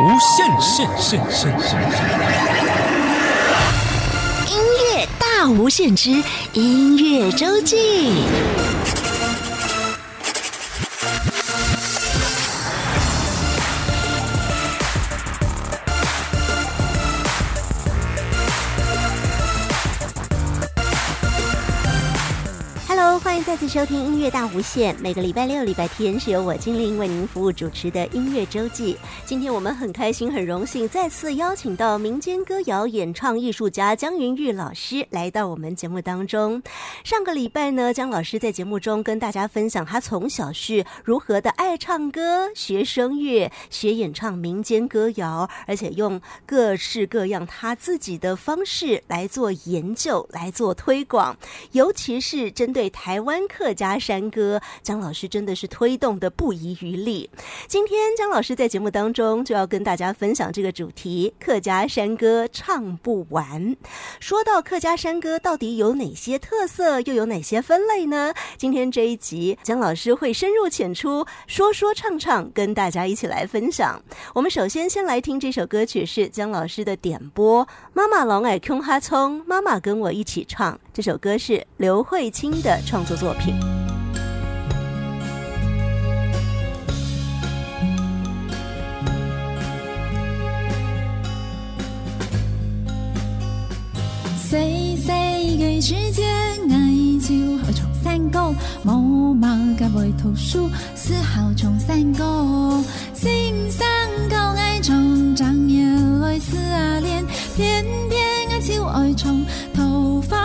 无限限限限限！音乐大无限之音乐周记。欢再次收听音乐大无限。每个礼拜六、礼拜天是由我精灵为您服务主持的音乐周记。今天我们很开心、很荣幸，再次邀请到民间歌谣演唱艺术家江云玉老师来到我们节目当中。上个礼拜呢，江老师在节目中跟大家分享他从小是如何的爱唱歌、学声乐、学演唱民间歌谣，而且用各式各样他自己的方式来做研究、来做推广，尤其是针对台。湾湾客家山歌，江老师真的是推动的不遗余力。今天江老师在节目当中就要跟大家分享这个主题：客家山歌唱不完。说到客家山歌，到底有哪些特色，又有哪些分类呢？今天这一集，江老师会深入浅出，说说唱唱，跟大家一起来分享。我们首先先来听这首歌曲，是江老师的点播：妈妈老爱空哈葱，妈妈跟我一起唱。这首歌是刘慧清的创作作品。细细嘅时间，爱就好从山歌，无毛嘅会读书，丝毫从山歌。心上高爱从长夜来思啊恋，偏偏爱就爱从头发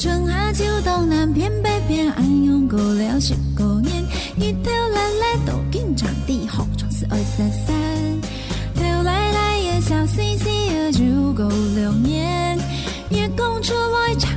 春夏秋冬南边北边，暗用过了十个年，一头来来都紧长地，好从是二三三，头来来也笑嘻嘻也就够六年，月光出来长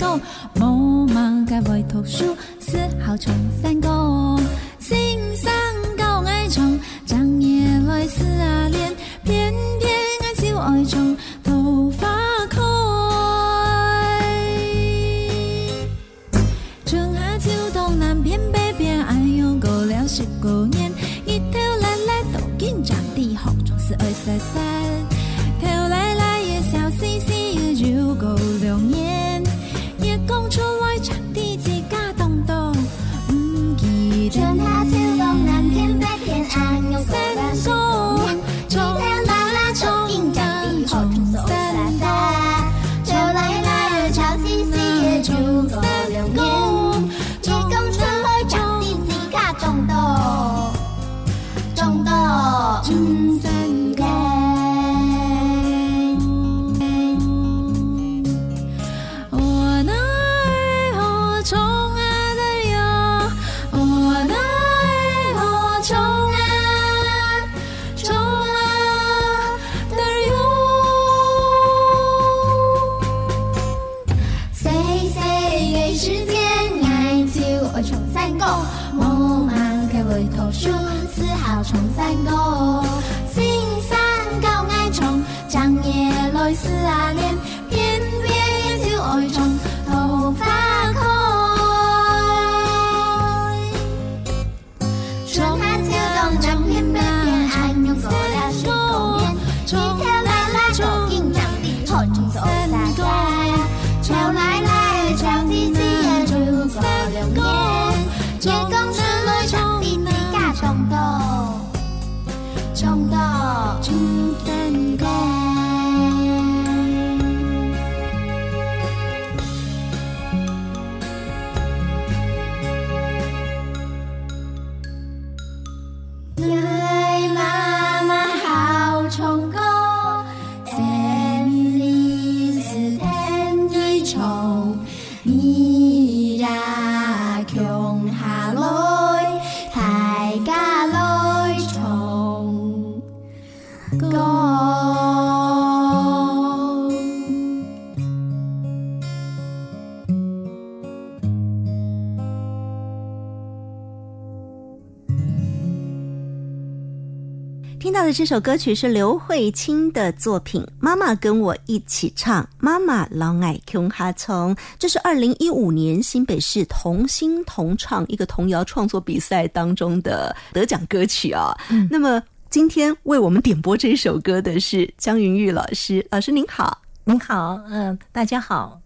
唱山歌，无忙该为读书，丝毫唱山歌。Mô mang theo bồi thô, 长夜泪湿啊 sì. 的这首歌曲是刘慧卿的作品《妈妈跟我一起唱》，妈妈老爱 Q 哈从，这是二零一五年新北市童心童唱一个童谣创作比赛当中的得奖歌曲啊。那么今天为我们点播这首歌的是江云玉老师，老师您好，您好，嗯，大家好。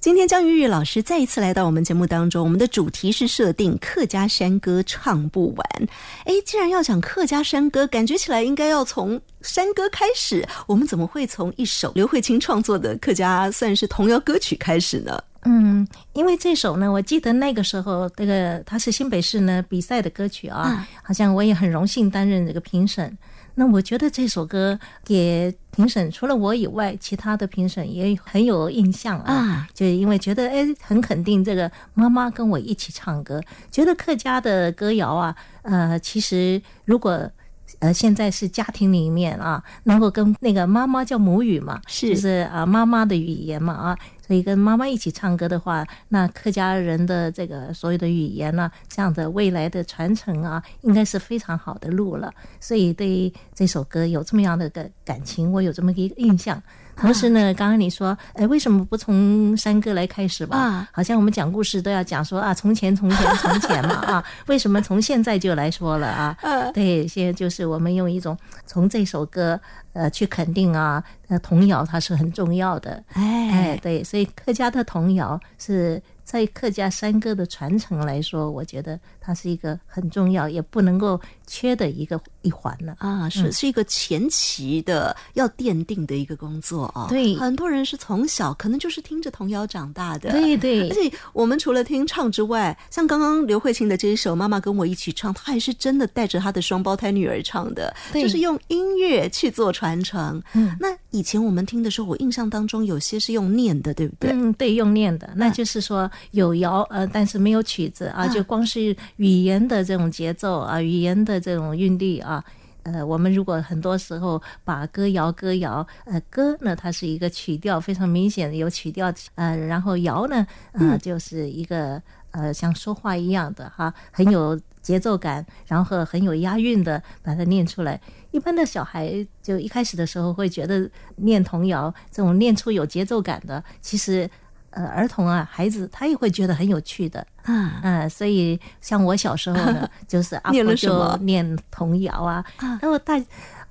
今天江玉玉老师再一次来到我们节目当中，我们的主题是设定客家山歌唱不完。哎，既然要讲客家山歌，感觉起来应该要从山歌开始，我们怎么会从一首刘慧卿创作的客家算是童谣歌曲开始呢？嗯，因为这首呢，我记得那个时候，这个它是新北市呢比赛的歌曲啊，好像我也很荣幸担任这个评审。那我觉得这首歌给评审除了我以外，其他的评审也很有印象啊，就因为觉得哎，很肯定这个妈妈跟我一起唱歌，觉得客家的歌谣啊，呃，其实如果呃现在是家庭里面啊，能够跟那个妈妈叫母语嘛，是就是啊妈妈的语言嘛啊。所以跟妈妈一起唱歌的话，那客家人的这个所有的语言呢，这样的未来的传承啊，应该是非常好的路了。所以对这首歌有这么样的个感情，我有这么一个印象。同时呢，刚刚你说，哎，为什么不从山歌来开始吧？啊，好像我们讲故事都要讲说啊，从前从前从前嘛 啊，为什么从现在就来说了啊？对，现在就是我们用一种从这首歌呃去肯定啊，呃，童谣它是很重要的。哎哎，对，所以客家的童谣是。在客家山歌的传承来说，我觉得它是一个很重要，也不能够缺的一个一环了啊！是是一个前期的要奠定的一个工作啊。对，很多人是从小可能就是听着童谣长大的。对对。而且我们除了听唱之外，像刚刚刘慧卿的这一首《妈妈跟我一起唱》，她还是真的带着她的双胞胎女儿唱的，就是用音乐去做传承。嗯。那以前我们听的时候，我印象当中有些是用念的，对不对？嗯，对，用念的，那就是说。有谣呃，但是没有曲子啊，就光是语言的这种节奏啊，语言的这种韵律啊，呃，我们如果很多时候把歌谣歌谣，呃，歌呢它是一个曲调非常明显的有曲调，呃，然后谣呢，呃，就是一个呃像说话一样的哈，很有节奏感，然后很有押韵的把它念出来。一般的小孩就一开始的时候会觉得念童谣这种念出有节奏感的，其实。呃，儿童啊，孩子他也会觉得很有趣的，嗯嗯，所以像我小时候呢，就是阿婆就念童谣啊，那么大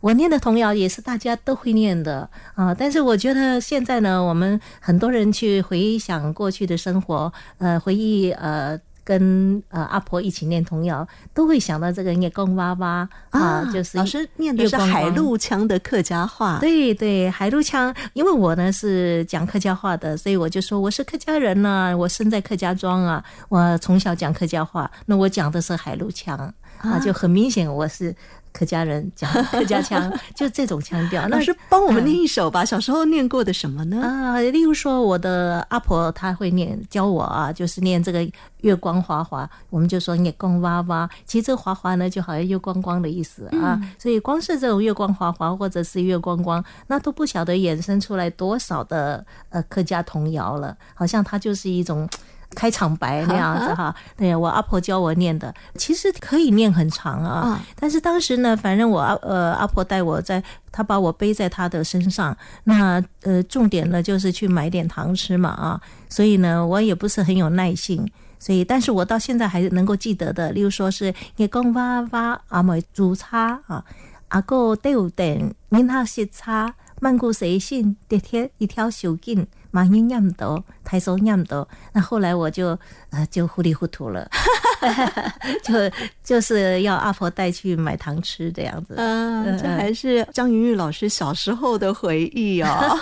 我念的童谣也是大家都会念的啊，但是我觉得现在呢，我们很多人去回想过去的生活，呃，回忆呃。跟呃阿婆一起念童谣，都会想到这个月光娃娃啊，就是老师念的是海陆腔的客家话。对对，海陆腔，因为我呢是讲客家话的，所以我就说我是客家人呢，我生在客家庄啊，我从小讲客家话，那我讲的是海陆腔啊，就很明显我是。客家人讲客家腔，就这种腔调。老师帮我们念一首吧，小时候念过的什么呢？啊，例如说我的阿婆，她会念教我啊，就是念这个月光华华，我们就说月光哇哇。其实这华华呢，就好像月光光的意思啊。所以光是这种月光华华，或者是月光光，那都不晓得衍生出来多少的呃客家童谣了。好像它就是一种。开场白那样子哈，对我阿婆教我念的，其实可以念很长啊。但是当时呢，反正我阿呃阿婆带我在，她把我背在她的身上，那呃重点呢就是去买点糖吃嘛啊，所以呢我也不是很有耐性，所以但是我到现在还能够记得的，例如说是夜光娃娃阿妹煮茶啊，阿哥吊灯，你那些茶，曼谷随信，跌贴一条小径。马音念不到，抬手念不到，那后来我就呃就糊里糊涂了，就就是要阿婆带去买糖吃这样子。嗯，这还是张云玉老师小时候的回忆哦。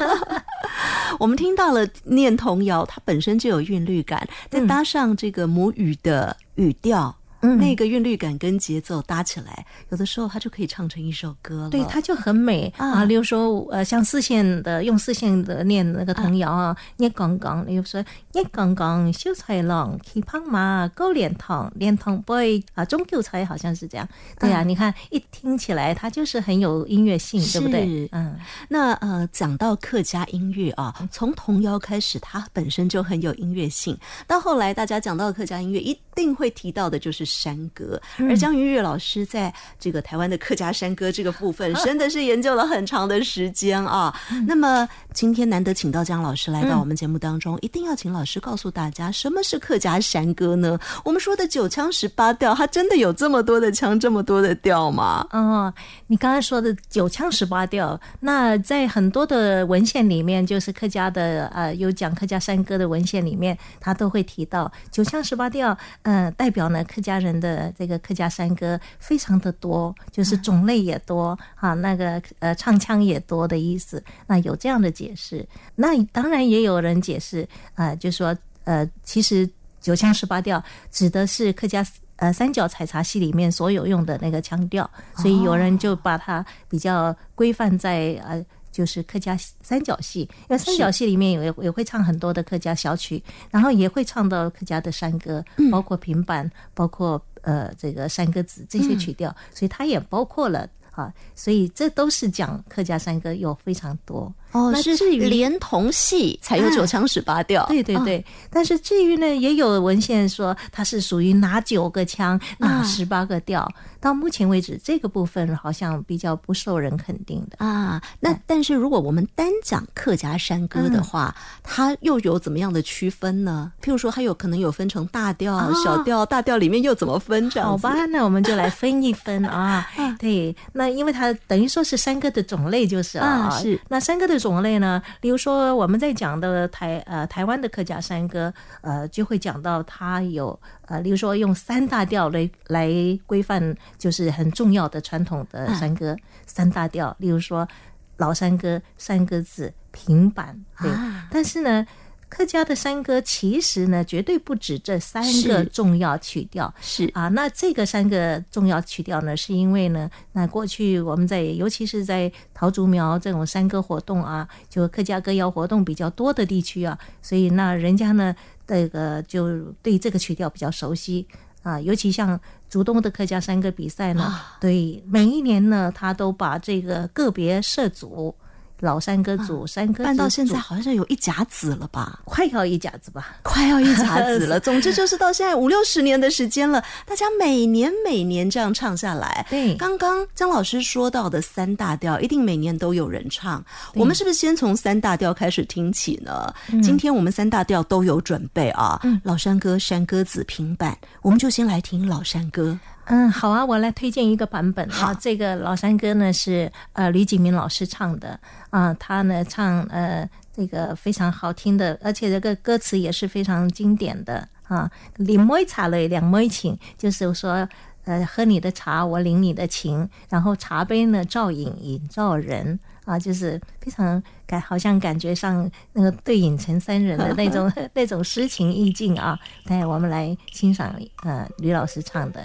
我们听到了念童谣，它本身就有韵律感，再搭上这个母语的语调。那个韵律感跟节奏搭起来，有的时候它就可以唱成一首歌了。对，它就很美啊。例如说，呃，像四线的用四线的念那个童谣啊，你刚刚，例如说，你刚刚小菜郎去跑马高连堂，连堂 boy 啊，中韭菜好像是这样。对呀，你看一听起来，它就是很有音乐性，对不对？嗯。那呃，讲到客家音乐啊，从童谣开始，它本身就很有音乐性。到后来，大家讲到客家音乐一。定会提到的就是山歌。而江云月老师在这个台湾的客家山歌这个部分，真的是研究了很长的时间啊。那么今天难得请到江老师来到我们节目当中，一定要请老师告诉大家什么是客家山歌呢？我们说的九腔十八调，它真的有这么多的腔，这么多的调吗？嗯，你刚才说的九腔十八调，那在很多的文献里面，就是客家的呃有讲客家山歌的文献里面，他都会提到九腔十八调，呃，代表呢客家人的这个客家山歌非常的多，就是种类也多啊，那个呃唱腔也多的意思。那有这样的解释，那当然也有人解释啊，就说呃，其实九腔十八调指的是客家。呃，三角采茶戏里面所有用的那个腔调，所以有人就把它比较规范在呃，就是客家三角戏。因为三角戏里面也也会唱很多的客家小曲，然后也会唱到客家的山歌，包括平板，包括呃这个山歌子这些曲调，所以它也包括了啊，所以这都是讲客家山歌有非常多。哦，是至于连同戏才有九腔十八调，对对对。但是至于呢，也有文献说它是属于哪九个腔、哪十八个调。到目前为止，这个部分好像比较不受人肯定的啊。那但是如果我们单讲客家山歌的话，它又有怎么样的区分呢？譬如说，它有可能有分成大调、小调，大调里面又怎么分？这样好吧，那我们就来分一分啊。对，那因为它等于说是山歌的种类就是啊，是那山歌的。种类呢？例如说我们在讲的台呃台湾的客家山歌，呃就会讲到它有呃，例如说用三大调来来规范，就是很重要的传统的山歌三大调，例如说老山歌、山歌子、平板，对。但是呢。客家的山歌其实呢，绝对不止这三个重要曲调。是啊，那这个三个重要曲调呢，是因为呢，那过去我们在，尤其是在桃竹苗这种山歌活动啊，就客家歌谣活动比较多的地区啊，所以那人家呢，这个就对这个曲调比较熟悉啊。尤其像竹东的客家山歌比赛呢，对 每一年呢，他都把这个个别社组。老山歌组、山歌办到现在好像有一甲子了吧？快要一甲子吧？快要一甲子了。总之就是到现在五六十年的时间了，大家每年每年这样唱下来。对，刚刚姜老师说到的三大调，一定每年都有人唱。我们是不是先从三大调开始听起呢？今天我们三大调都有准备啊。老山歌、山歌子、平板，我们就先来听老山歌。嗯，好啊，我来推荐一个版本啊。这个老山歌呢是呃吕景明老师唱的啊，他呢唱呃这个非常好听的，而且这个歌词也是非常经典的啊。临妹茶嘞，两妹情，就是说呃喝你的茶，我领你的情，然后茶杯呢照影影照人啊，就是非常感好像感觉上那个对影成三人的那种 那种诗情意境啊。来，我们来欣赏呃吕老师唱的。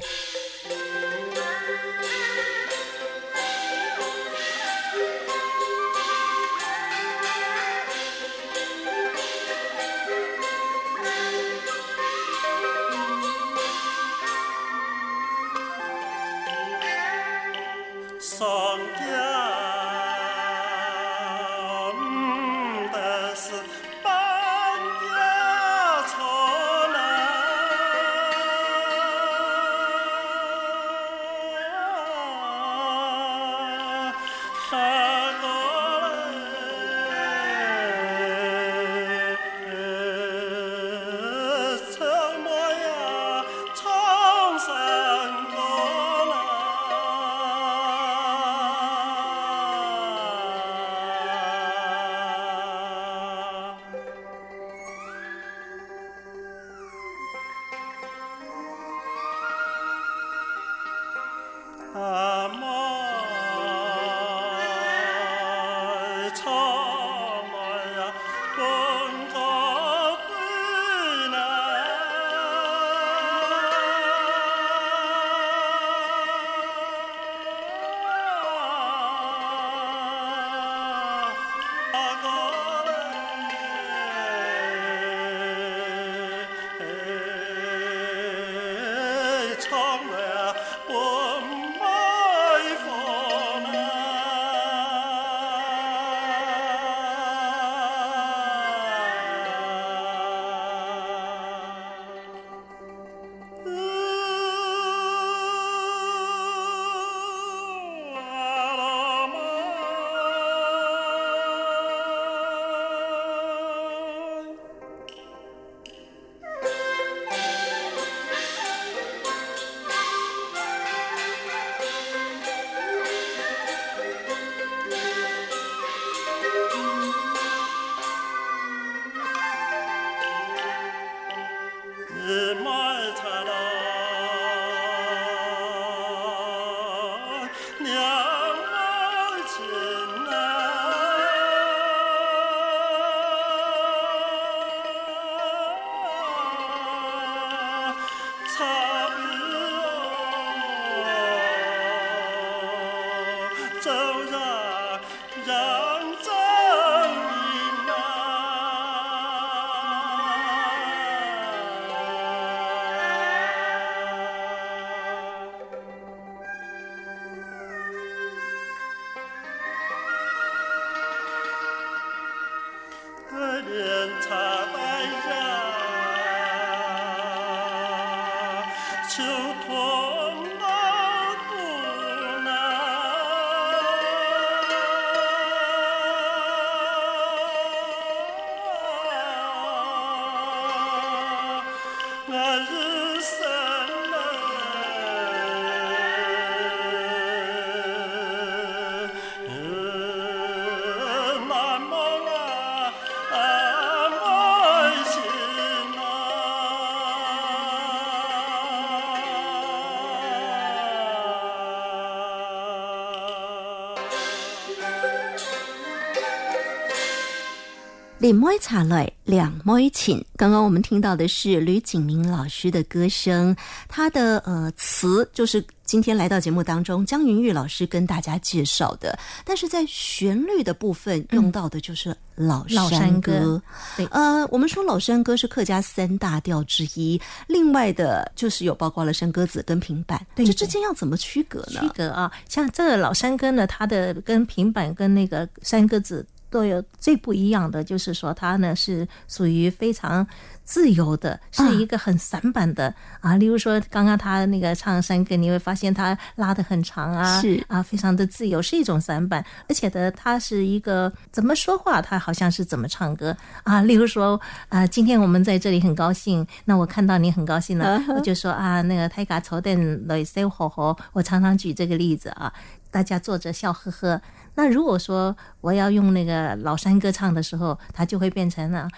李妹茶来两妹请，刚刚我们听到的是吕景明老师的歌声，他的呃词就是今天来到节目当中，江云玉老师跟大家介绍的，但是在旋律的部分用到的就是老山歌。对，呃，我们说老山歌是客家三大调之一，另外的就是有包括了山歌子跟平板，对这之间要怎么区隔呢？区隔啊，像这个老山歌呢，它的跟平板跟那个山歌子。都有最不一样的，就是说它呢是属于非常自由的，是一个很散板的啊。例如说，刚刚他那个唱山歌，你会发现他拉的很长啊，是啊，非常的自由，是一种散板。而且呢，他是一个怎么说话，他好像是怎么唱歌啊。例如说啊，今天我们在这里很高兴，那我看到你很高兴了，我就说啊，那个泰嘎愁等来塞火火。我常常举这个例子啊，大家坐着笑呵呵。那如果说我要用那个老山歌唱的时候，它就会变成了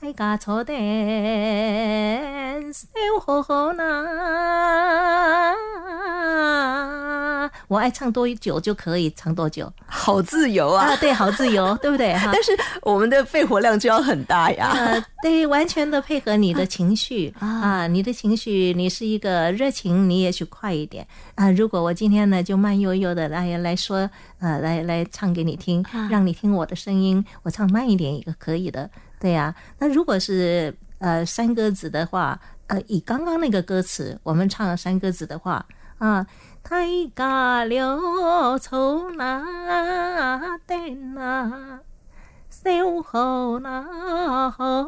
太嘎错的笑呵呵呐。我爱唱多久就可以唱多久，好自由啊！啊，对，好自由，对不对？哈，但是我们的肺活量就要很大呀。呃，对，完全的配合你的情绪啊，你的情绪，你是一个热情，你也许快一点啊。如果我今天呢就慢悠悠的来来说，呃，来来唱给你听，让你听我的声音，我唱慢一点也可以的，对呀。那如果是呃山歌子的话，呃，以刚刚那个歌词，我们唱山歌子的话啊。太家了从那等那，小好那好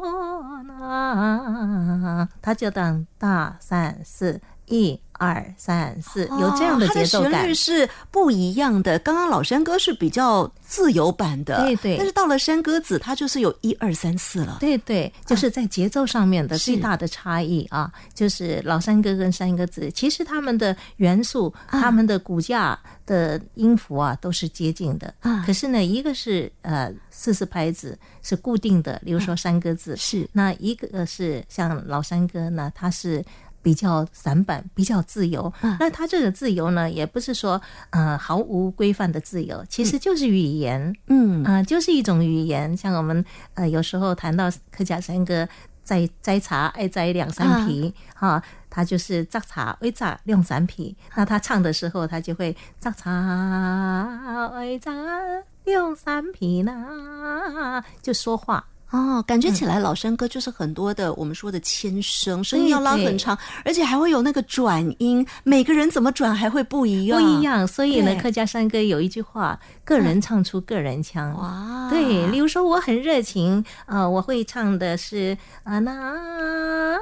那，他就当大三四一。二三四，有这样的节奏感，旋律是不一样的。刚刚老山歌是比较自由版的，对对。但是到了山歌子，它就是有一二三四了，对对，就是在节奏上面的最大的差异啊，就是老山歌跟山歌子，其实他们的元素、他们的骨架的音符啊都是接近的啊。可是呢，一个是呃四四拍子是固定的，比如说山歌子是，那一个是像老山歌呢，它是。比较散板，比较自由。那他这个自由呢，也不是说呃毫无规范的自由，其实就是语言，嗯啊，就是一种语言。像我们呃有时候谈到客家山歌，摘摘茶爱摘两三皮哈，他就是摘茶爱摘两三皮。那他唱的时候，他就会摘茶爱摘两三皮呢，就说话。哦，感觉起来老山歌就是很多的我们说的牵声，声音要拉很长，而且还会有那个转音，每个人怎么转还会不一样，不一样。所以呢，客家山歌有一句话：个人唱出个人腔。哇，对，例如说我很热情啊，我会唱的是啊那，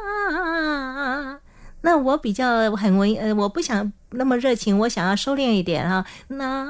那我比较很文呃，我不想那么热情，我想要收敛一点哈那。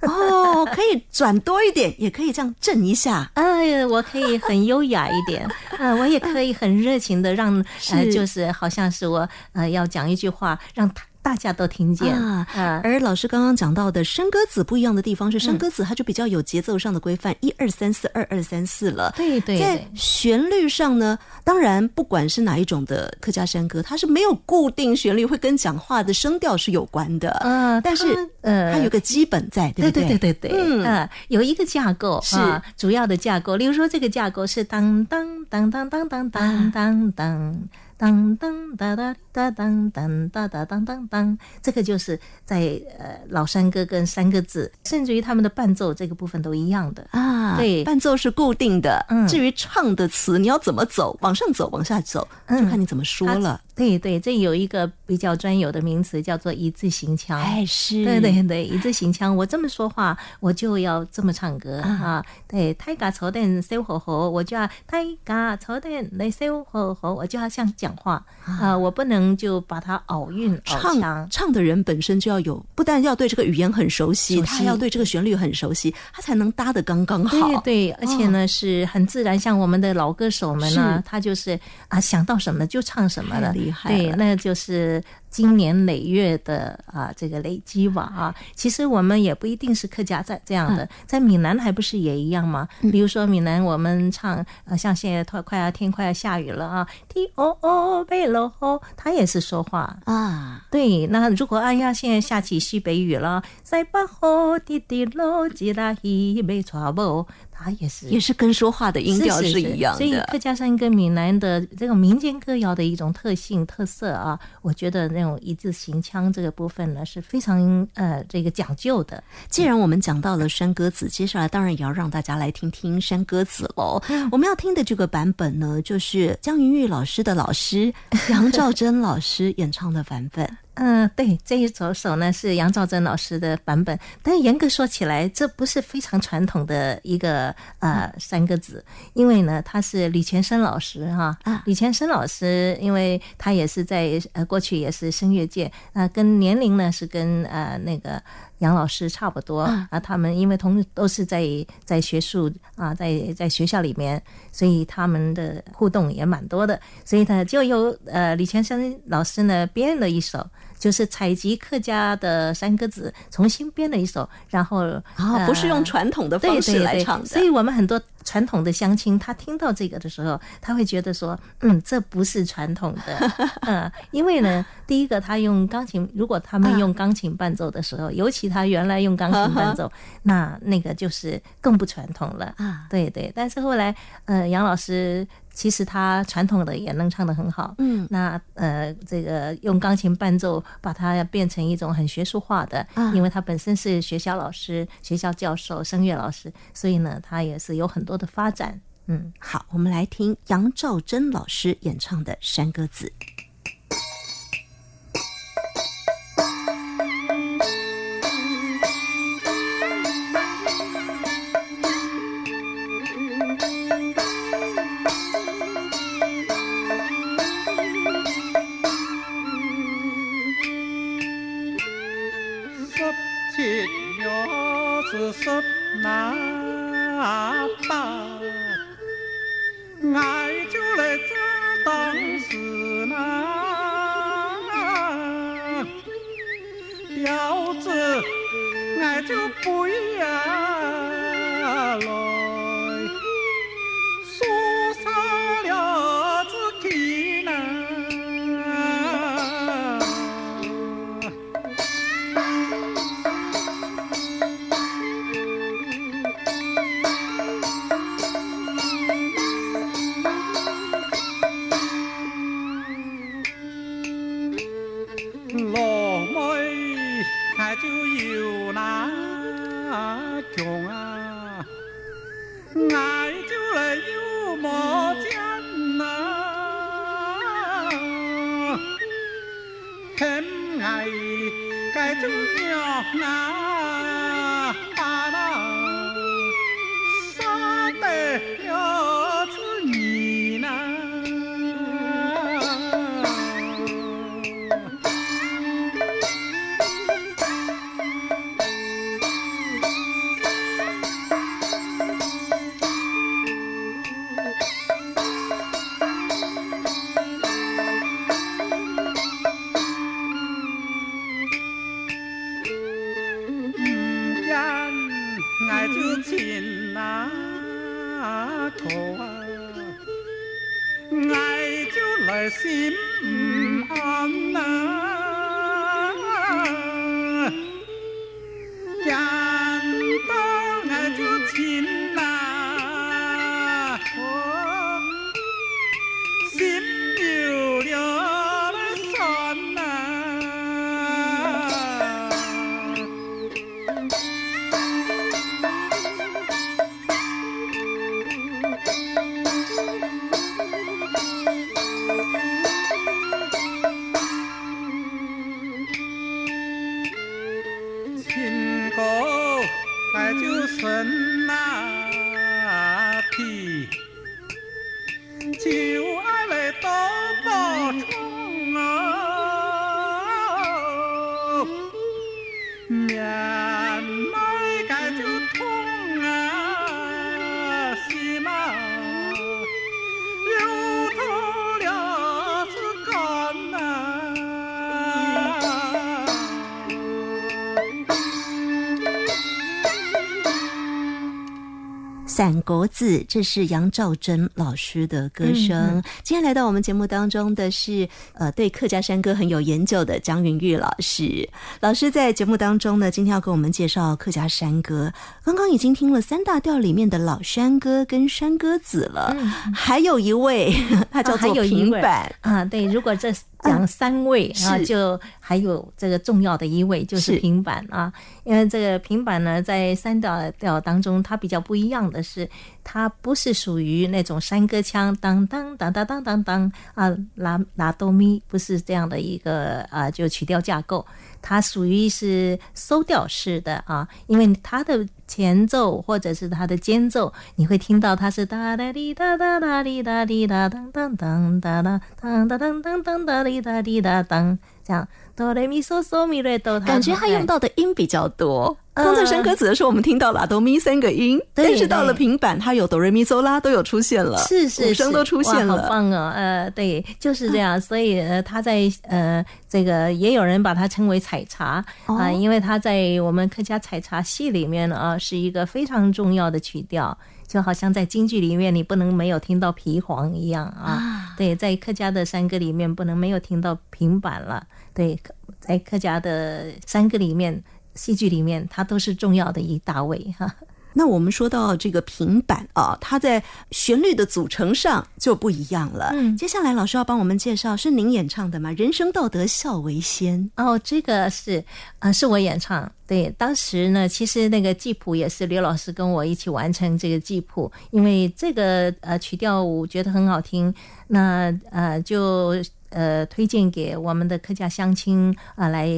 哦，可以转多一点，也可以这样震一下。哎呀，我可以很优雅一点，啊，我也可以很热情的让，呃，就是好像是我呃要讲一句话，让大家都听见啊啊。而老师刚刚讲到的山歌子不一样的地方是，山歌子它就比较有节奏上的规范，一二三四，二二三四了。对对在旋律上呢，当然不管是哪一种的客家山歌，它是没有固定旋律，会跟讲话的声调是有关的。嗯但是呃它有个基本在，对对不对对对对，嗯呃，有一个架构是啊，主要的架构，例如说这个架构是当当当当当当当当当。当当哒哒哒当当哒哒当当当，这个就是在呃老山歌跟三个字，甚至于他们的伴奏这个部分都一样的。啊，对伴奏是固定的。嗯至于唱的词，你要怎么走，往上走，往下走，就嗯看你怎么说了。对对，这有一个比较专有的名词叫做一字形腔。哎，是，对对对，一字形腔，我这么说话，我就要这么唱歌啊啊。对，太嘎草蛋烧火候，我就要太嘎草蛋来烧火候，我就要像讲话啊，我不能就把它拗韵拗唱腔。唱的人本身就要有，不但要对这个语言很熟悉，他还要对这个旋律很熟悉，他才能搭得刚刚好。对对，而且呢是很自然，像我们的老歌手们呢是，他就是啊想到什么就唱什么太了，厉害，对那就是经年累月的啊这个累积吧啊。其实我们也不一定是客家在这样嗯的，在闽南还不是也一样吗？比如说闽南我们唱呃像现在快快要天快要下雨了啊，天哦哦北喽吼，他也是说话。啊，对，那如果哎呀，现在下起西北雨了，塞巴吼滴滴喽，吉拉希没错不，它也是也是跟说话的音调是是一样所以的。客家山跟闽南的这种民间歌谣的一种特性特色啊，我觉得那种一字行腔这个部分呢是非常呃这个讲究的。既然我们讲到了山歌子，接下来当然也要让大家来听听山歌子喽。嗯我们要听的这个版本呢，就是江云玉老师的老师杨兆珍老师演唱的版本。嗯、对，这一首首呢是杨兆珍老师的版本，但严格说起来，这不是非常传统的一个呃三个字，因为呢他是李全生老师哈，啊。李全生老师，因为他也是在呃过去也是声乐界，那、跟年龄呢是跟呃那个杨老师差不多啊。啊，他们因为同都是在在学术啊，在在学校里面，所以他们的互动也蛮多的，所以呢就由呃李全生老师呢编了一首。就是采集客家的山歌子，重新编了一首，然后啊，不是用传统的方式来唱的。所以我们很多传统的相亲，他听到这个的时候，他会觉得说，嗯，这不是传统的，嗯，因为呢，第一个他用钢琴，如果他们用钢琴伴奏的时候，尤其他原来用钢琴伴奏，那那个就是更不传统了。啊。对对，但是后来，呃，杨老师。其实他传统的也能唱得很好，嗯，那呃，这个用钢琴伴奏把它变成一种很学术化的，啊。因为他本身是学校老师、学校教授、声乐老师，所以呢，他也是有很多的发展。嗯，好，我们来听杨兆珍老师演唱的《山歌子》。十七月是十阿爸，俺就来这当事呐，要子俺就不一样喽。散国子，这是杨兆珍老师的歌声。今天来到我们节目当中的是，呃，对客家山歌很有研究的江云玉老师。老师在节目当中呢，今天要给我们介绍客家山歌。刚刚已经听了三大调里面的老山歌跟山歌子了，还有一位，他叫做有平板。啊，对，如果这讲三位啊，就还有这个重要的一位就是是。平板啊，因为这个平板呢，在三调调当中，它比较不一样的是，它不是属于那种山歌腔，当当当当当当当啊，拉拉哆咪，不是这样的一个啊，就曲调架构。它属于是收调式的啊，因为它的前奏或者是它的间奏，你会听到它是哒哒滴哒哒哒滴哒滴哒当当当哒哒当当当当当哒滴哒滴哒当，这样哆来咪嗦嗦咪来哆，感觉他用到的音比较多。呃刚才山歌子的时候，我们听到拉哆咪三个音，但是到了平板，它有哆瑞咪嗦拉都有出现了，是是是五声都出现哇了。好棒哦！呃，对，就是这样。所以呃，他在呃这个也有人把它称为采茶啊、哦因为它在我们客家采茶戏里面呢啊是一个非常重要的曲调，就好像在京剧里面你不能没有听到皮黄一样啊。对，在客家的山歌里面不能没有听到平板了。对，在客家的三个里面。戏剧里面，它都是重要的一大位哈。那我们说到这个平板啊，它在旋律的组成上就不一样了。嗯接下来老师要帮我们介绍，是您演唱的吗？人生道德孝为先。哦，这个是，呃，是我演唱。对，当时呢，其实那个记谱也是刘老师跟我一起完成这个记谱，因为这个呃曲调我觉得很好听，那呃就呃推荐给我们的客家乡亲啊、来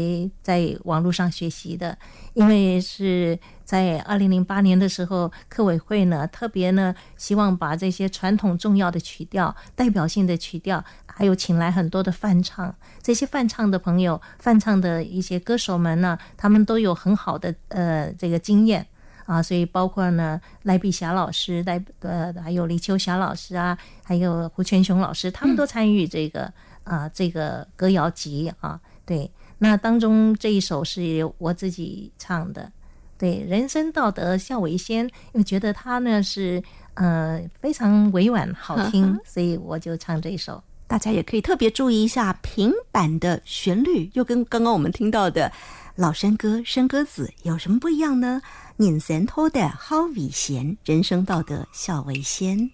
在网络上学习的，因为是在二零零八年的时候，客委会呢特别呢希望把这些传统重要的曲调、代表性的曲调，还有请来很多的翻唱，这些翻唱的朋友、翻唱的一些歌手们呢，他们都有很好的呃这个经验。啊，所以包括呢赖碧霞老师、赖呃还有李秋霞老师啊，还有胡全雄老师，他们都参与这个啊、这个歌谣集啊。对，那当中这一首是我自己唱的，对，人生道德孝为先，因为觉得它呢是呃非常委婉好听，所以我就唱这一首。大家也可以特别注意一下平板的旋律，又跟刚刚我们听到的老山歌、山歌子有什么不一样呢？念神偷的好为贤，人生道德孝为先。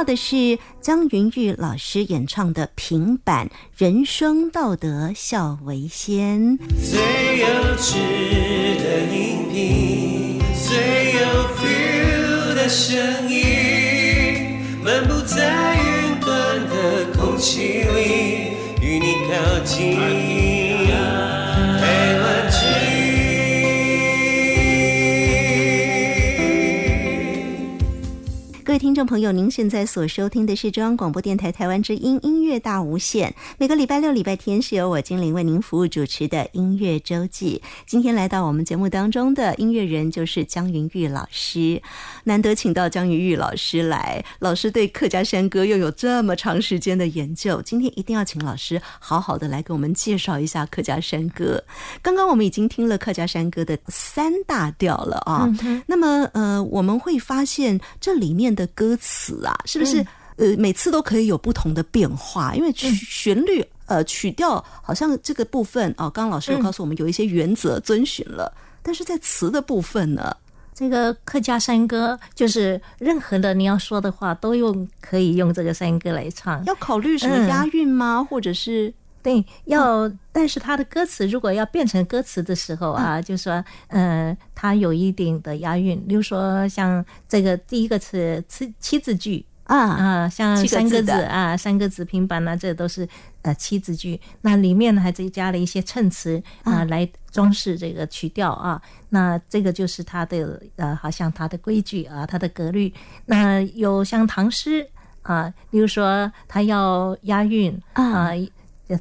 到的是江云玉老师演唱的平板《人生道德笑为先》。最有趣的音频，最有 feel 的声音，漫步在云端的空气里，与你靠近。听众朋友，您现在所收听的是中央广播电台台湾之音音乐大无限。每个礼拜六、礼拜天是由我精灵为您服务主持的音乐周记。今天来到我们节目当中的音乐人就是江云玉老师，难得请到江云玉老师来，老师对客家山歌又有这么长时间的研究，今天一定要请老师好好的来给我们介绍一下客家山歌。刚刚我们已经听了客家山歌的三大调了啊，那么呃，我们会发现这里面的歌词啊，是不是、呃每次都可以有不同的变化？因为曲旋律。呃，曲调好像这个部分哦，刚刚老师有告诉我们有一些原则遵循了，但是在词的部分呢，这个客家山歌就是任何的你要说的话都用可以用这个山歌来唱。要考虑什么嗯押韵吗？或者是对，要，但是它的歌词如果要变成歌词的时候啊，就说，呃，它有一定的押韵，比如说像这个第一个词七七字句啊啊，像三个字啊，三个字平板啊，这都是呃七字句。那里面呢还再加了一些衬词啊，来装饰这个曲调啊。那这个就是它的呃，好像它的规矩啊，它的格律。那有像唐诗啊，比如说他要押韵啊呃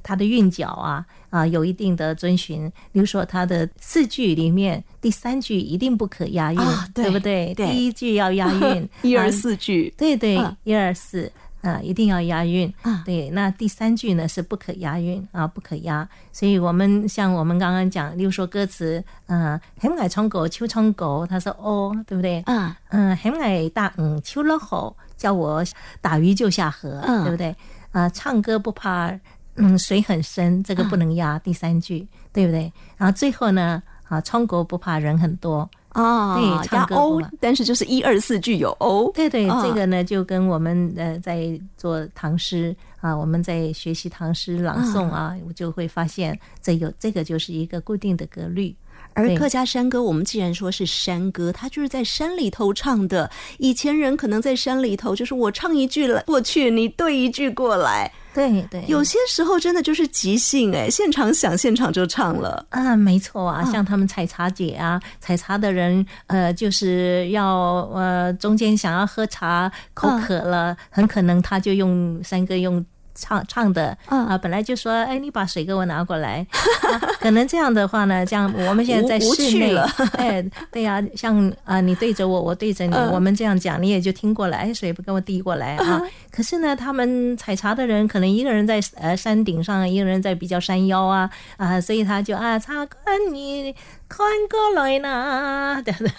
它的韵脚啊啊有一定的遵循。比如说它的四句里面，第三句一定不可押韵，啊对不对？对第一句要押韵 一二啊四句，对对嗯，一二四。啊，一定要押韵啊对，那第三句呢是不可押韵啊，不可押。所以我们像我们刚刚讲，例如说歌词，嗯，很矮唱狗，秋唱狗，他说哦，对不对？啊嗯，很矮大嗯，秋了吼叫我打鱼就下河，嗯对不对？啊，唱歌不怕嗯水很深，这个不能压、第三句，对不对？然后最后呢，啊，唱狗不怕人很多，啊，对押唱歌欧但是就是一二四句有欧，对对，啊这个呢就跟我们呃在做唐诗啊，我们在学习唐诗朗诵啊，我就会发现这有这个就是一个固定的格律。而客家山歌，我们既然说是山歌，它就是在山里头唱的。以前人可能在山里头，就是我唱一句了过去，你对一句过来。对对，有些时候真的就是即兴，哎，现场想，现场就唱了。啊，没错啊，像他们采茶姐啊，采茶的人，呃，就是要呃中间想要喝茶，口渴了，很可能他就用三个用。唱唱的嗯啊，本来就说，哎，你把水给我拿过来。啊可能这样的话呢，这样我们现在在室内了，哎，对呀、像啊，你对着我，我对着你，嗯我们这样讲，你也就听过来，哎，水不给我递过来啊。可是呢，他们采茶的人可能一个人在呃山顶上，一个人在比较山腰啊啊，所以他就啊，茶官你看过来呢，对 不对？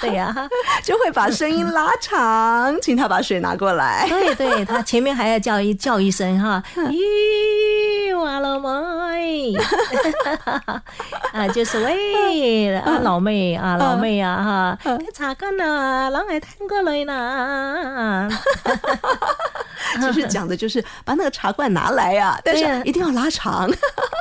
对呀、就会把声音拉长，请他把水拿过来。对对，他前面还要叫一叫一声哈，咦，哇老妹，啊，就是喂啊老妹啊老妹啊哈，茶干啊，啷个听过来呢？就是讲的就是把那个茶罐拿来呀、但是一定要拉长。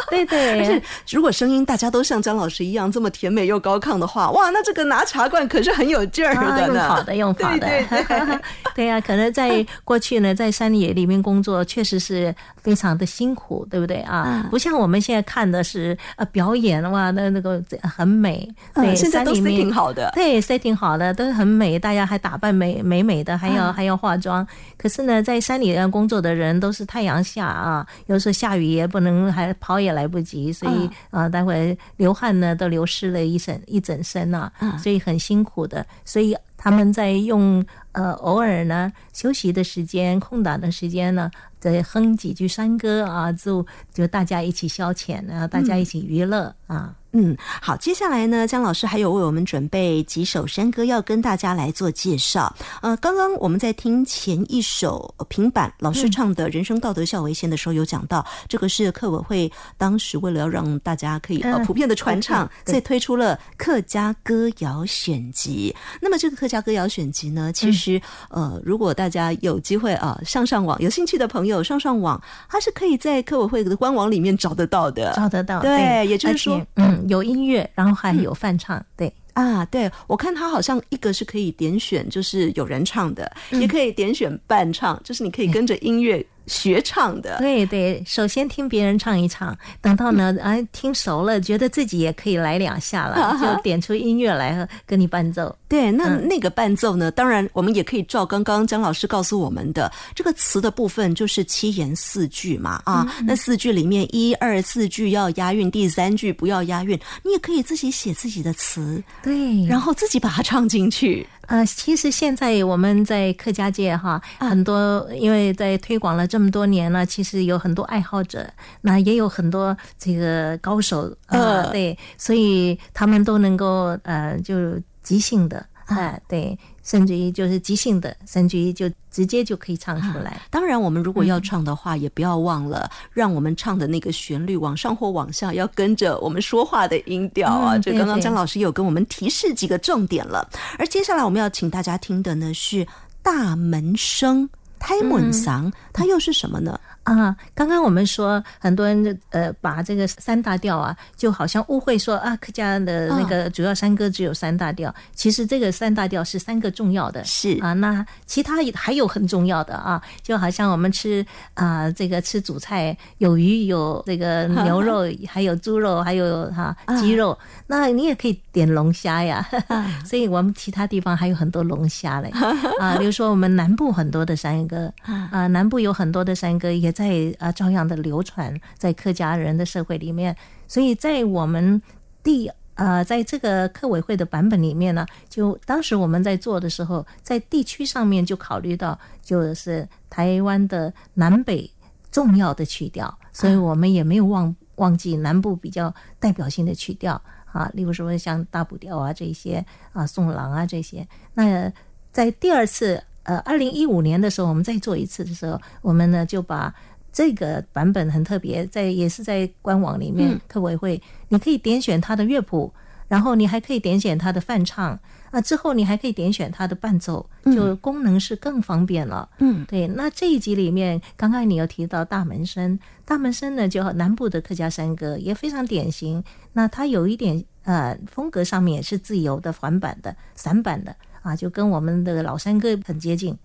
对但是对。如果声音大家都像张老师一样这么甜美又高亢的话，哇，那这个拿茶罐可是很有劲儿啊，的呢。用好的，用好的，对对对 对呀、可能在过去呢，在山野里面工作，确实是非常的辛苦，对不对啊？啊不像我们现在看的是呃表演哇，那那个很美，对，嗯现在都山里面 setting 好的对，setting 好的，都很美，大家还打扮美美美的，还要、嗯还要化妆。可是呢，在山里面工作的人都是太阳下啊，有时候下雨也不能，还跑也来不及，所以嗯啊、待会流汗呢都流失了一身一整身呐、嗯所以很辛苦的。所以他们在用呃偶尔呢休息的时间、空档的时间呢，再哼几句山歌啊，就就大家一起消遣啊，大家一起娱乐啊。嗯，好，接下来呢，姜老师还有为我们准备几首山歌要跟大家来做介绍。呃，刚刚我们在听前一首呃平板老师唱的《人生道德孝为先》的时候，有讲到这个是客委会当时为了要让大家可以呃嗯普遍的传唱，对所以推出了客家歌谣选集。那么这个客客家歌谣选集呢，其实、呃，如果大家有机会啊、上上网，有兴趣的朋友上上网，它是可以在科委会的官网里面找得到的。找得到，对。也就是说嗯，有音乐，然后还有翻唱，对，啊，对，我看它好像一个是可以点选，就是有人唱的，嗯。也可以点选伴唱，就是你可以跟着音乐学唱的。对对，首先听别人唱一唱，等到呢，哎，听熟了，觉得自己也可以来两下了，就点出音乐来跟你伴奏。对，那嗯那个伴奏呢？当然，我们也可以照刚刚姜老师告诉我们的这个词的部分，就是七言四句嘛。啊，嗯那四句里面一二四句要押韵，第三句不要押韵。你也可以自己写自己的词，对，然后自己把它唱进去。呃，其实现在我们在客家界哈，很多因为在推广了这么多年了，其实有很多爱好者，那也有很多这个高手啊、呃。对，所以他们都能够呃，就即兴的，哎、对，甚至于就是即兴的，甚至于就直接就可以唱出来。当然，我们如果嗯要唱的话，也不要忘了让我们唱的那个旋律往上或往下，要跟着我们说话的音调啊。嗯对这刚刚对姜老师有跟我们提示几个重点了。而接下来我们要请大家听的呢是大门声。胎门嗓，它又是什么呢？啊，刚刚我们说很多人呃把这个三大调啊，就好像误会说啊客家的那个主要山歌只有三大调，其实这个三大调是三个重要的，是。啊，那其他还有很重要的啊，就好像我们吃啊这个吃主菜有鱼有这个牛肉，还有猪肉，还有哈、鸡肉，那你也可以点龙虾呀，所以我们其他地方还有很多龙虾嘞。啊，比如说我们南部很多的山歌啊，南部有很多的山歌也在啊照样的流传在客家人的社会里面，所以在我们第呃，在这个客委会的版本里面呢，就当时我们在做的时候，在地区上面就考虑到，就是台湾的南北重要的曲调，所以我们也没有忘忘记南部比较代表性的曲调啊，例如说像大补调啊这些啊，宋郎啊这些。那在第二次呃，二零一五年的时候，我们再做一次的时候，我们呢就把这个版本很特别，在也是在官网里面，客委会你可以点选它的乐谱，然后你还可以点选它的伴唱啊，之后你还可以点选它的伴奏，就功能是更方便了。嗯，对。那这一集里面，刚刚你有提到大门声，大门声呢，就南部的客家山歌也非常典型。那它有一点呃风格上面也是自由的缓板的散板的啊，就跟我们的老山歌很接近。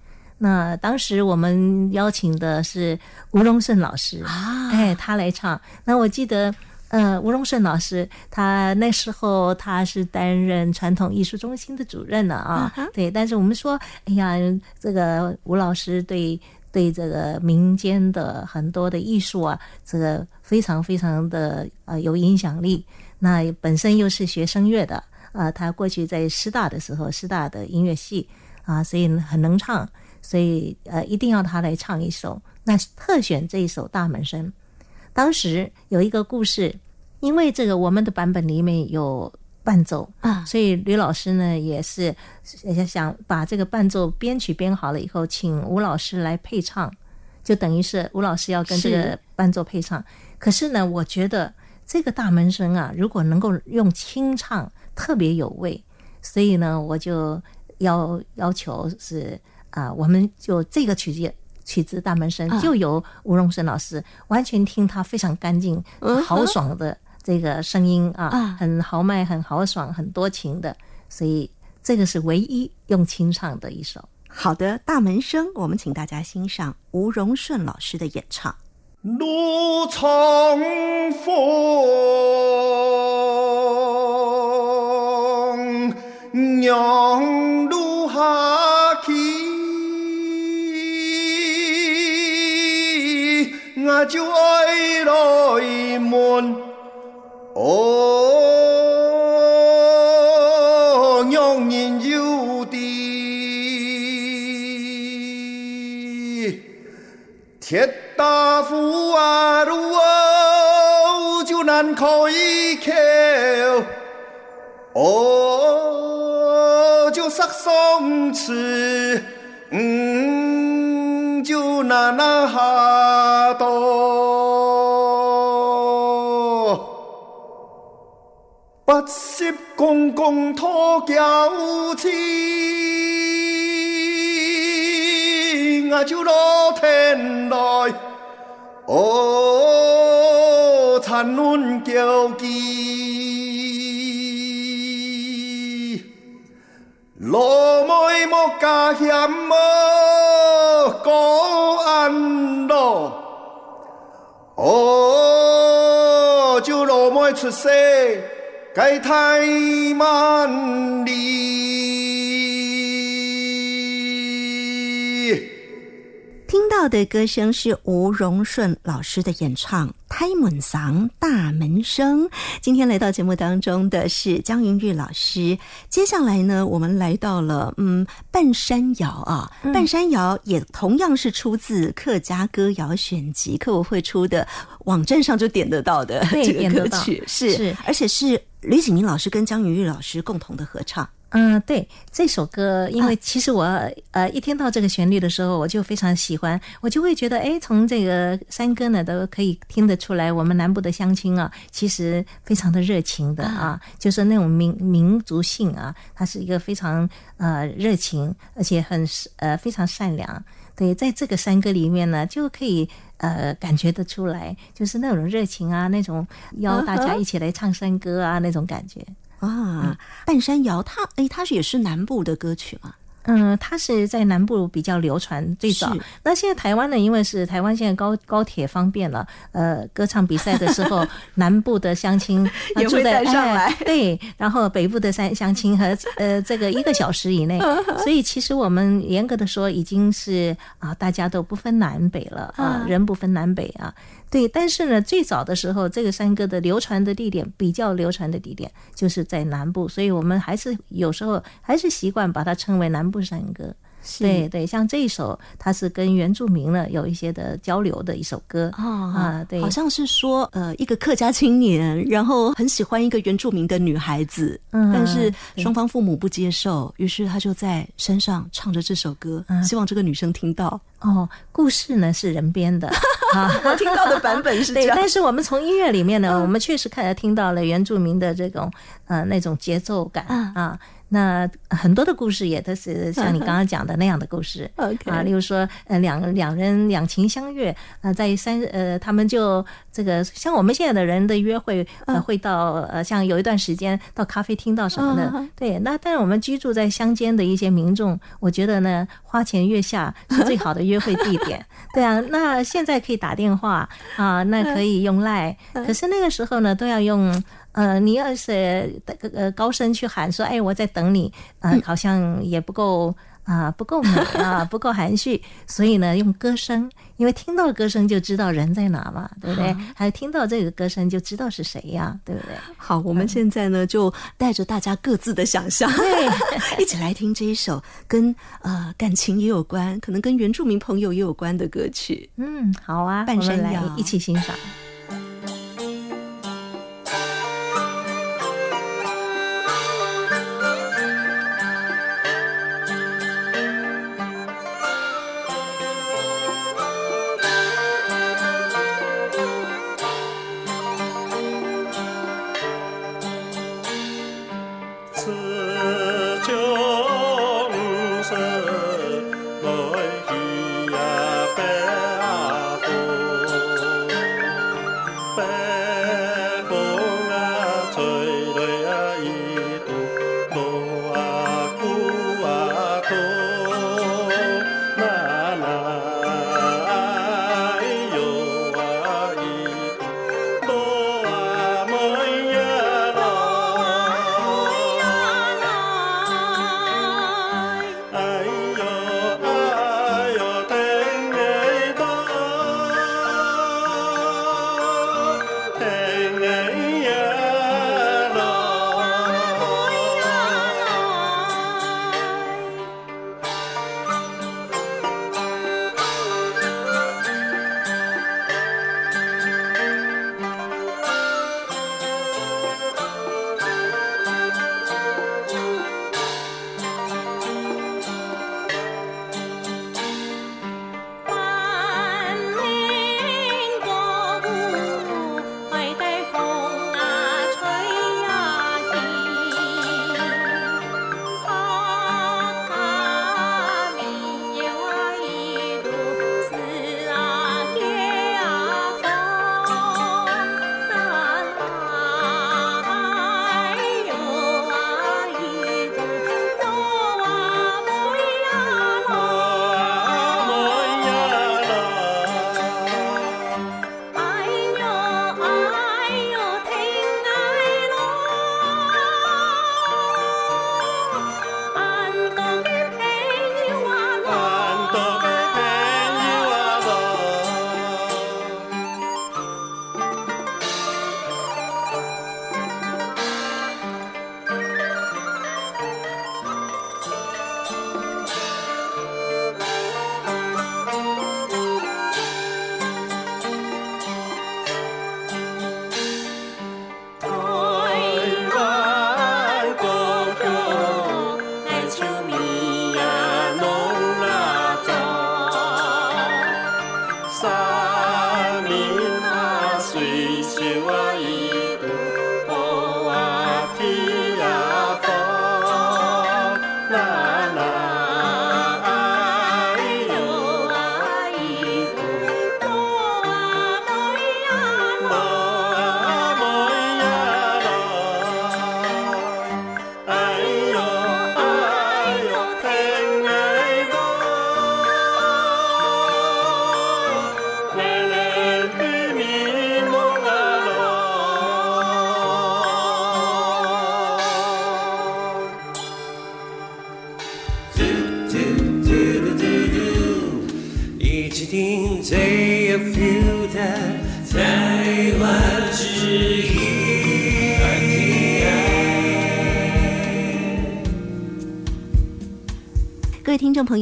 那当时我们邀请的是吴荣胜老师啊哎，他来唱。那我记得，呃，吴荣胜老师他那时候他是担任传统艺术中心的主任了啊，对。但是我们说，哎呀，这个吴老师对对这个民间的很多的艺术啊，这个非常非常的呃有影响力。那本身又是学声乐的，啊，他过去在师大的时候，师大的音乐系啊，所以很能唱。所以呃，一定要他来唱一首。那特选这一首《大门声》，当时有一个故事，因为这个我们的版本里面有伴奏啊所以吕老师呢也是想想把这个伴奏编曲编好了以后，请吴老师来配唱，就等于是吴老师要跟这个伴奏配唱。可是呢，我觉得这个大门声啊，如果能够用清唱，特别有味。所以呢，我就要要求是啊、我们就这个曲子。曲子大门声啊就由吴荣生老师，完全听他非常干净、豪爽的这个声音啊，啊很豪迈、很豪爽、很多情的，所以这个是唯一用清唱的一首。好的，大门声，我们请大家欣赏吴荣顺老师的演唱。路长风，娘路就爱来问，哦，娘人有的。铁打虎啊，路哦，就难开口。哦，就杀松翅，嗯，就难那下刀。八十公公托轿子，我就落天来，哦，残忍叫基，罗妹莫加险么，高安乐，哦，就罗妹出世。该太万里。听到的歌声是吴荣顺老师的演唱《胎门嗓大门声》。今天来到节目当中的是江云玉老师。接下来呢，我们来到了嗯半山谣啊，半山谣也同样是出自客家歌谣选集，客委会出的，网站上就点得到的对这个歌曲是是而且是吕景明老师跟江云玉老师共同的合唱。嗯，对这首歌，因为其实我、呃一听到这个旋律的时候，我就非常喜欢，我就会觉得，哎，从这个山歌呢都可以听得出来，我们南部的乡亲啊，其实非常的热情的啊，就是那种民民族性啊，它是一个非常呃热情，而且很呃非常善良。对，在这个山歌里面呢，就可以呃感觉得出来，就是那种热情啊，那种邀大家一起来唱山歌啊，那种感觉。啊，半山谣，它哎，它是也是南部的歌曲嘛？嗯，它是在南部比较流传最早。那现在台湾呢，因为是台湾现在高高铁方便了，呃，歌唱比赛的时候，南部的乡亲、呃也会住在带上来哎对，然后北部的乡乡亲和呃这个一个小时以内，所以其实我们严格的说，已经是啊、大家都不分南北了啊，人不分南北啊。对，但是呢，最早的时候，这个山歌的流传的地点比较流传的地点就是在南部，所以我们还是有时候还是习惯把它称为南部山歌。对对，像这一首，它是跟原住民呢有一些的交流的一首歌哦啊，对，好像是说，呃，一个客家青年，然后很喜欢一个原住民的女孩子，嗯但是双方父母不接受，于是他就在山上唱着这首歌，嗯希望这个女生听到。哦，故事呢是人编的 啊，我听到的版本是这对，样，但是我们从音乐里面呢，我们确实看听到了原住民的这种呃那种节奏感嗯啊。那很多的故事也都是 像你刚刚讲的那样的故事。OK 啊，例如说呃两两人两情相悦呃在三呃他们就这个像我们现在的人的约会呃会到呃像有一段时间到咖啡厅到什么的嗯对，那但是我们居住在乡间的一些民众，我觉得呢花前月下是最好的约会地点。对啊，那现在可以打电话啊，那可以用赖，可是那个时候呢都要用。呃，你要是呃高声去喊说，哎，我在等你，呃，好像也不够啊、不够美啊，不够含蓄，所以呢，用歌声，因为听到歌声就知道人在哪嘛，对不对？还有听到这个歌声就知道是谁呀，对不对？好，我们现在呢就带着大家各自的想象，对，一起来听这一首跟呃感情也有关，可能跟原住民朋友也有关的歌曲。嗯，好啊，半山腰一起欣赏。生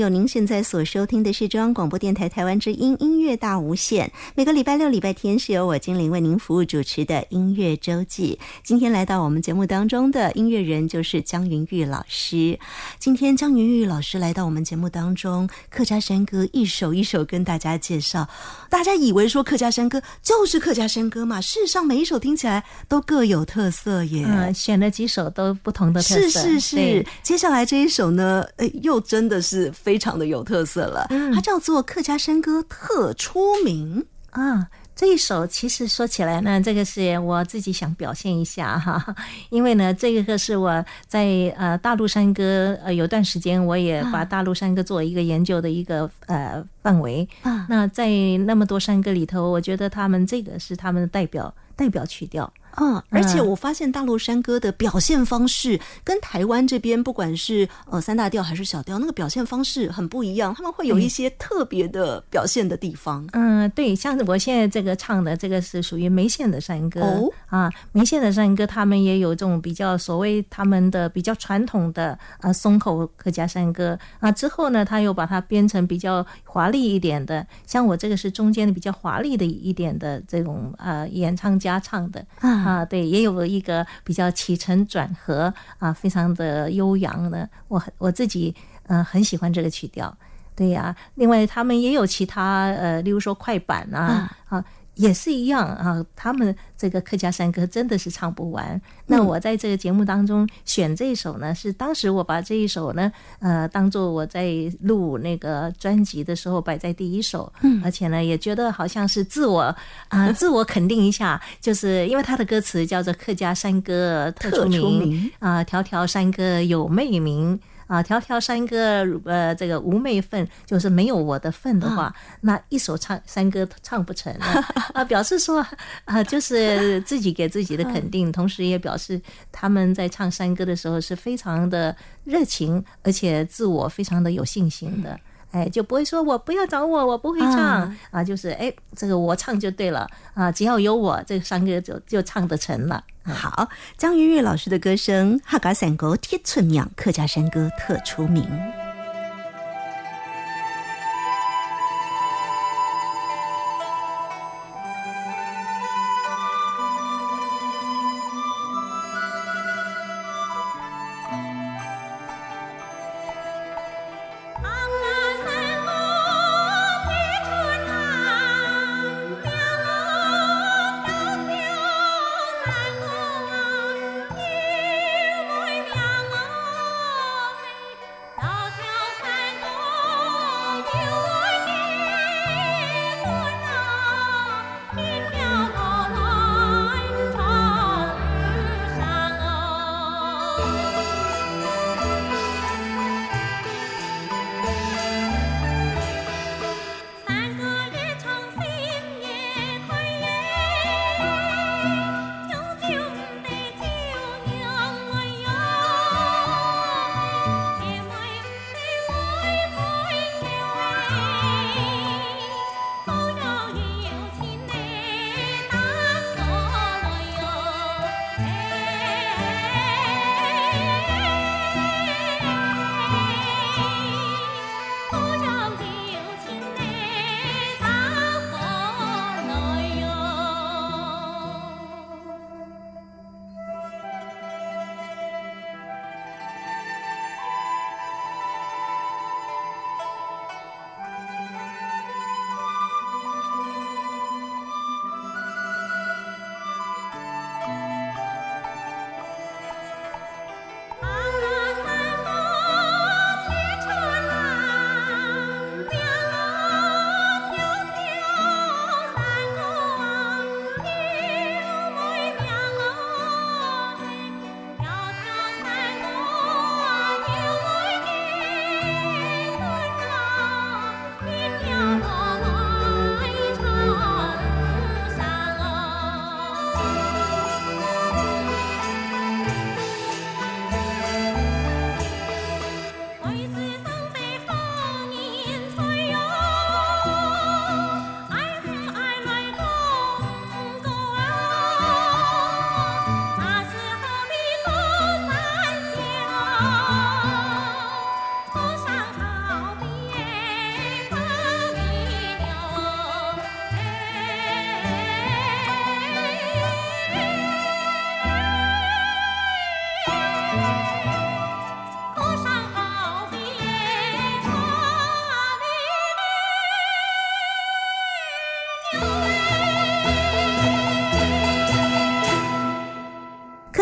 有，您现在所收听的是中央广播电台台湾之音音大无限。每个礼拜六、礼拜天是由我精灵为您服务主持的音乐周记。今天来到我们节目当中的音乐人就是江云玉老师。今天江云玉老师来到我们节目当中，客家山歌一首一首跟大家介绍。大家以为说客家山歌就是客家山歌嘛？事实上，每一首听起来都各有特色耶。嗯，选了几首都不同的特色。是是是，接下来这一首呢，呃，又真的是非常的有特色了。嗯它叫做客家山歌特出名。啊，这一首其实说起来呢，这个是我自己想表现一下 哈，因为呢，这个是我在呃大陆山歌呃有段时间，我也把大陆山歌做一个研究的一个呃范围。啊那在那么多山歌里头，我觉得他们这个是他们的代表代表曲调。嗯，而且我发现大陆山歌的表现方式跟台湾这边不管是呃三大调还是小调，那个表现方式很不一样，他们会有一些特别的表现的地方。嗯，对，像我现在这个唱的这个是属于梅县的山歌、哦啊，梅县的山歌他们也有这种比较所谓他们的比较传统的啊松口客家山歌。啊，之后呢，他又把它编成比较华丽一点的，像我这个是中间的比较华丽的一点的这种呃演唱家唱的。啊啊，对，也有一个比较起承转合啊，非常的悠扬的，我很我自己呃很喜欢这个曲调。对呀、另外他们也有其他呃，例如说快板啊啊。也是一样啊，他们这个客家山歌真的是唱不完。那我在这个节目当中选这一首呢，是当时我把这一首呢，呃，当做我在录那个专辑的时候摆在第一首，嗯，而且呢，也觉得好像是自我啊、自我肯定一下，就是因为它的歌词叫做客家山歌特特出出名名啊，条条山歌有妹名。啊，条条山歌，呃，这个无妹份，就是没有我的份的话，那一首唱山歌唱不成了 啊，表示说啊，就是自己给自己的肯定，同时也表示他们在唱山歌的时候是非常的热情，而且自我非常的有信心的。哎，就不会说我不要找我，我不会唱啊啊就是哎，这个我唱就对了啊，只要有我，这个山歌就就唱得成了。好，张云玉老师的歌声，哈嘎散歌铁村娘，客家山歌特出名。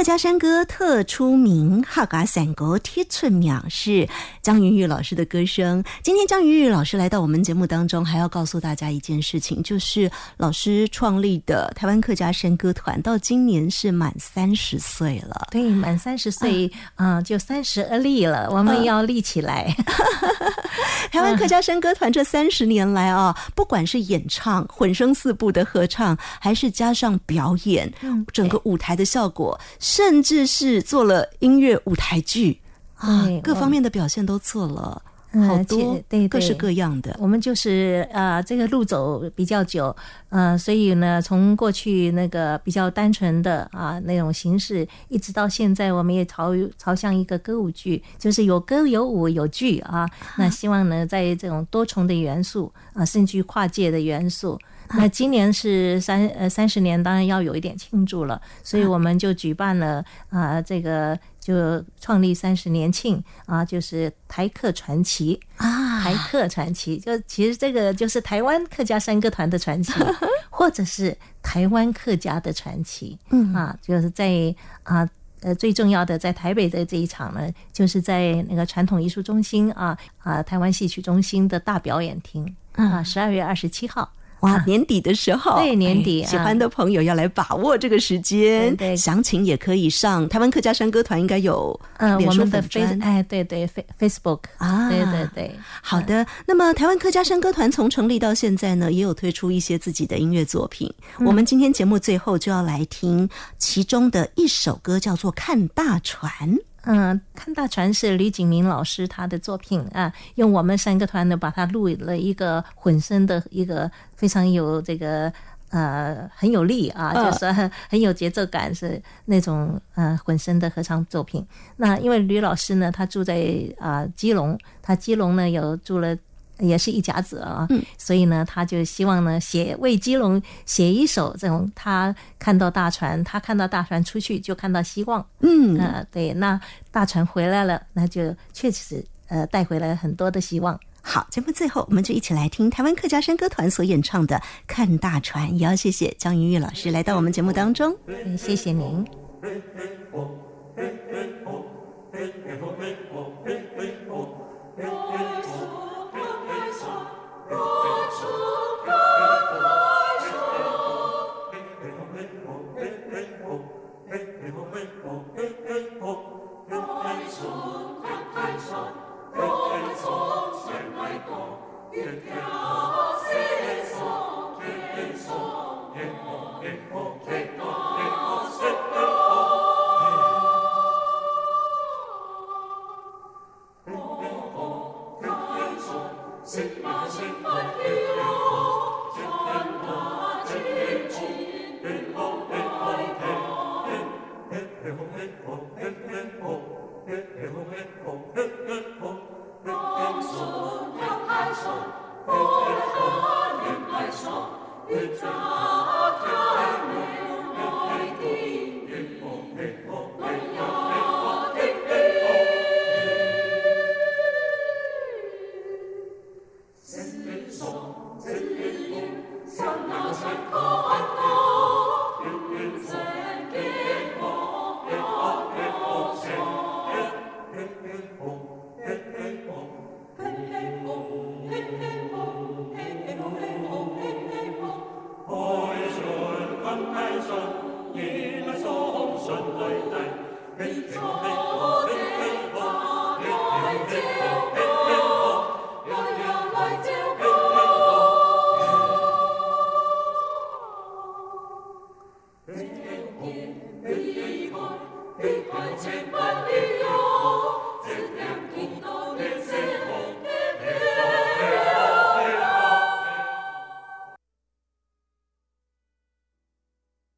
家山歌特出名，哈嘎散歌贴寸秒是张云玉老师的歌声。今天江云玉老师来到我们节目当中，还要告诉大家一件事情，就是老师创立的台湾客家山歌团到今年是满三十岁了。对，满三十岁，嗯，就三十而立了，我们要立起来。台湾客家山歌团这三十年来啊，不管是演唱混声四部的合唱，还是加上表演，整个舞台的效果。甚至是做了音乐舞台剧啊，各方面的表现都做了好多，对各式各样的。我们就是啊，这个路走比较久，呃，所以呢，从过去那个比较单纯的啊那种形式，一直到现在，我们也朝朝向一个歌舞剧，就是有歌有舞有剧啊。那希望呢，在这种多重的元素啊，甚至跨界的元素。那今年是三呃三十年，当然要有一点庆祝了，所以我们就举办了啊，这个就创立三十年庆啊，就是台客传奇啊，台客传奇，就其实这个就是台湾客家山歌团的传奇，或者是台湾客家的传奇，嗯啊，就是在啊呃最重要的在台北的这一场呢，就是在那个传统艺术中心啊啊台湾戏曲中心的大表演厅啊，十二月二十七号。哇，年底的时候，对年底，喜欢的朋友要来把握这个时间。对，详情也可以上台湾客家山歌团，应该有嗯我们的 Face，哎，对对，Face Facebook 啊，对对对。好的，那么台湾客家山歌团从成立到现在呢，也有推出一些自己的音乐作品。我们今天节目最后就要来听其中的一首歌，叫做《看大船》。嗯，看大船是吕景明老师他的作品啊，用我们三个团呢把它录了一个混声的一个非常有这个呃很有力啊，就是很很有节奏感，是那种呃混声的合唱作品。那因为吕老师呢，他住在啊基隆，他基隆呢有住了。也是一甲子啊，所以呢，他就希望呢写为基隆写一首这种他看到大船，他看到大船出去就看到希望，嗯。呃对，那大船回来了，那就确实呃带回来很多的希望。好，节目最后我们就一起来听台湾客家山歌团所演唱的《看大船》，也要谢谢张云玉老师来到我们节目当中，谢谢您。离